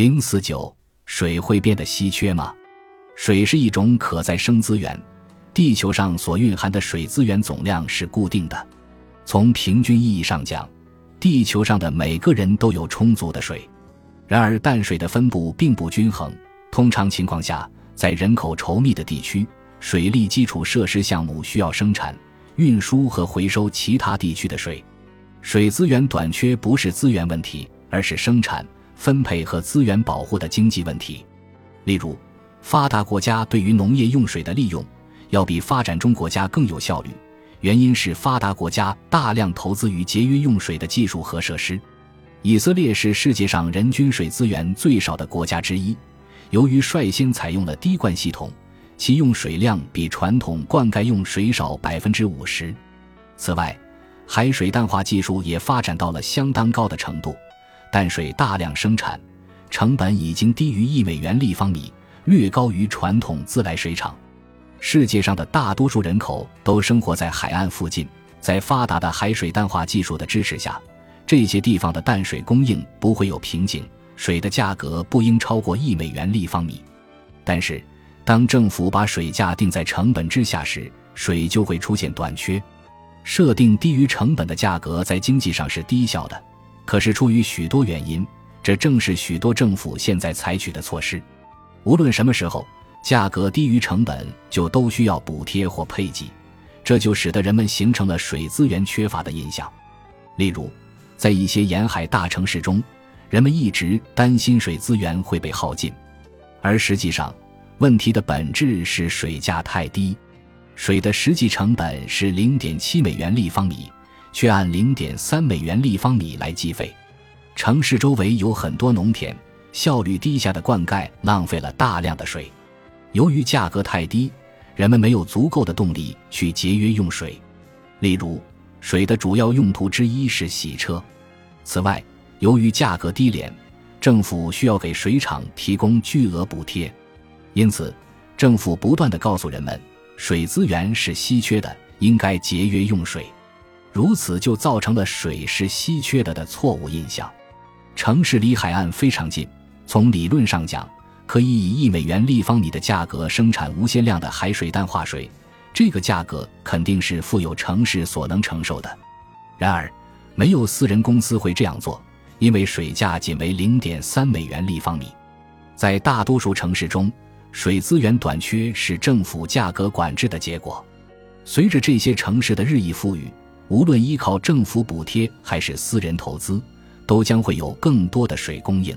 零四九，水会变得稀缺吗？水是一种可再生资源，地球上所蕴含的水资源总量是固定的。从平均意义上讲，地球上的每个人都有充足的水。然而，淡水的分布并不均衡。通常情况下，在人口稠密的地区，水利基础设施项目需要生产、运输和回收其他地区的水。水资源短缺不是资源问题，而是生产、分配和资源保护的经济问题。例如，发达国家对于农业用水的利用，要比发展中国家更有效率。原因是发达国家大量投资于节约用水的技术和设施。以色列是世界上人均水资源最少的国家之一，由于率先采用了滴灌系统，其用水量比传统灌溉用水少百分之五十。此外，海水淡化技术也发展到了相当高的程度，淡水大量生产，成本已经低于一美元立方米，略高于传统自来水厂。世界上的大多数人口都生活在海岸附近，在发达的海水淡化技术的支持下，这些地方的淡水供应不会有瓶颈，水的价格不应超过一美元立方米。但是，当政府把水价定在成本之下时，水就会出现短缺。设定低于成本的价格在经济上是低效的，可是出于许多原因，这正是许多政府现在采取的措施。无论什么时候。价格低于成本，就都需要补贴或配给，这就使得人们形成了水资源缺乏的印象。例如，在一些沿海大城市中，人们一直担心水资源会被耗尽，而实际上，问题的本质是水价太低。水的实际成本是零点七美元立方米，却按零点三美元立方米来计费。城市周围有很多农田，效率低下的灌溉浪费了大量的水。由于价格太低，人们没有足够的动力去节约用水。例如，水的主要用途之一是洗车。此外，由于价格低廉，政府需要给水厂提供巨额补贴，因此，政府不断的告诉人们，水资源是稀缺的，应该节约用水。如此就造成了水是稀缺的的错误印象。城市离海岸非常近，从理论上讲。可以以一美元立方米的价格生产无限量的海水淡化水，这个价格肯定是富有城市所能承受的。然而，没有私人公司会这样做，因为水价仅为零点三美元立方米。在大多数城市中，水资源短缺是政府价格管制的结果。随着这些城市的日益富裕，无论依靠政府补贴还是私人投资，都将会有更多的水供应。